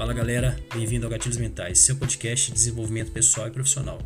Fala galera, bem-vindo ao Gatilhos Mentais, seu podcast de desenvolvimento pessoal e profissional.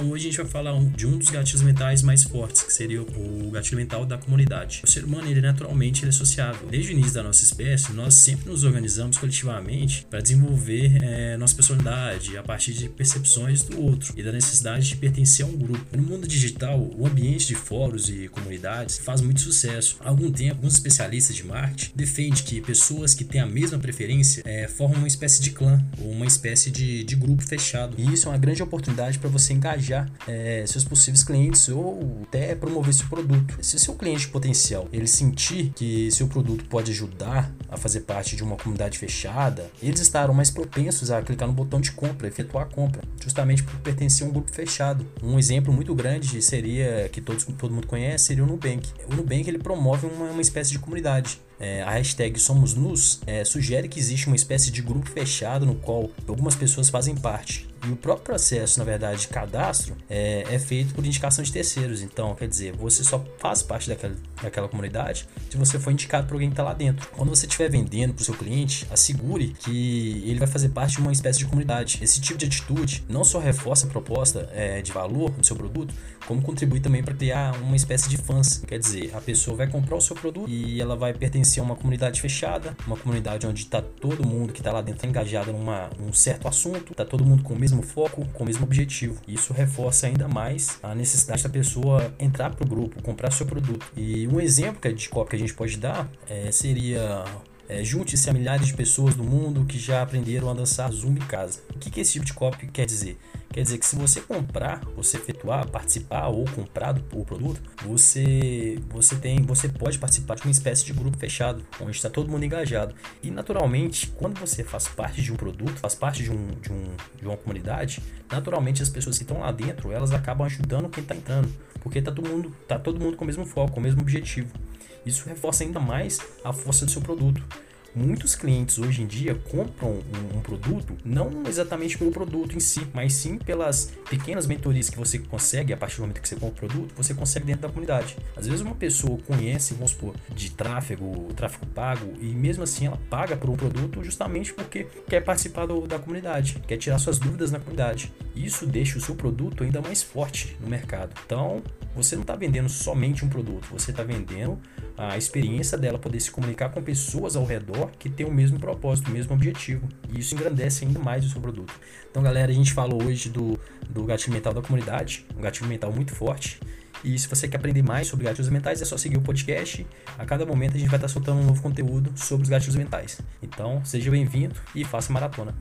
Bom, hoje a gente vai falar de um dos gatilhos mentais mais fortes, que seria o gatilho mental da comunidade. O ser humano, ele naturalmente ele é sociável. Desde o início da nossa espécie, nós sempre nos organizamos coletivamente para desenvolver é, nossa personalidade a partir de percepções do outro e da necessidade de pertencer a um grupo. No mundo digital, o ambiente de fóruns e comunidades faz muito sucesso. Há algum tempo, alguns especialistas de marketing defendem que pessoas que têm a mesma preferência é, formam uma espécie de clã ou uma espécie de, de grupo fechado. E isso é uma grande oportunidade para você engajar engajar é, seus possíveis clientes ou até promover seu produto. Se seu cliente potencial ele sentir que seu produto pode ajudar a fazer parte de uma comunidade fechada, eles estarão mais propensos a clicar no botão de compra, efetuar a compra, justamente por pertencer a um grupo fechado. Um exemplo muito grande seria que todos, todo mundo conhece seria o Nubank. O Nubank ele promove uma, uma espécie de comunidade é, a hashtag Somos Nus é, sugere que existe uma espécie de grupo fechado no qual algumas pessoas fazem parte. E o próprio processo, na verdade, de cadastro é, é, feito por indicação de terceiros. Então, quer dizer, você só faz parte daquela, daquela comunidade se você for indicado por alguém que está lá dentro. Quando você estiver vendendo para o seu cliente, assegure que ele vai fazer parte de uma espécie de comunidade. Esse tipo de atitude não só reforça a proposta é, de valor do seu produto, como contribui também para criar uma espécie de fãs. Quer dizer, a pessoa vai comprar o seu produto e ela vai pertencer a uma comunidade fechada, uma comunidade onde está todo mundo que está lá dentro engajado numa, num certo assunto, está todo mundo com o mesmo foco, com o mesmo objetivo. Isso reforça ainda mais a necessidade da pessoa entrar para o grupo, comprar seu produto. E um exemplo de copy que a gente pode dar é, seria é, Junte-se a milhares de pessoas do mundo que já aprenderam a dançar zumba em casa. O que, que esse tipo de copy quer dizer? Quer dizer que se você comprar, você efetuar, participar ou comprar o produto, você você tem, você pode participar de uma espécie de grupo fechado, onde está todo mundo engajado. E naturalmente, quando você faz parte de um produto, faz parte de, um, de, um, de uma comunidade, naturalmente as pessoas que estão lá dentro, elas acabam ajudando quem está entrando, porque está todo mundo, tá todo mundo com o mesmo foco, com o mesmo objetivo. Isso reforça ainda mais a força do seu produto muitos clientes hoje em dia compram um, um, produto não exatamente pelo produto em si, mas sim pelas pequenas mentorias que você consegue a partir do momento que você compra o produto, você consegue dentro da comunidade. Às vezes uma pessoa conhece, vamos supor, de tráfego, tráfego pago, e mesmo assim ela paga por um produto justamente porque quer participar do, da comunidade, quer tirar suas dúvidas na comunidade. Isso deixa o seu produto ainda mais forte no mercado. Então, você não está vendendo somente um produto, você está vendendo a experiência dela poder se comunicar com pessoas ao redor que têm o mesmo propósito, o mesmo objetivo. E isso engrandece ainda mais o seu produto. Então, galera, a gente falou hoje do, do gatilho mental da comunidade, um gatilho mental muito forte. E se você quer aprender mais sobre gatilhos mentais, é só seguir o podcast. A cada momento a gente vai estar soltando um novo conteúdo sobre os gatilhos mentais. Então, seja bem-vindo e faça maratona.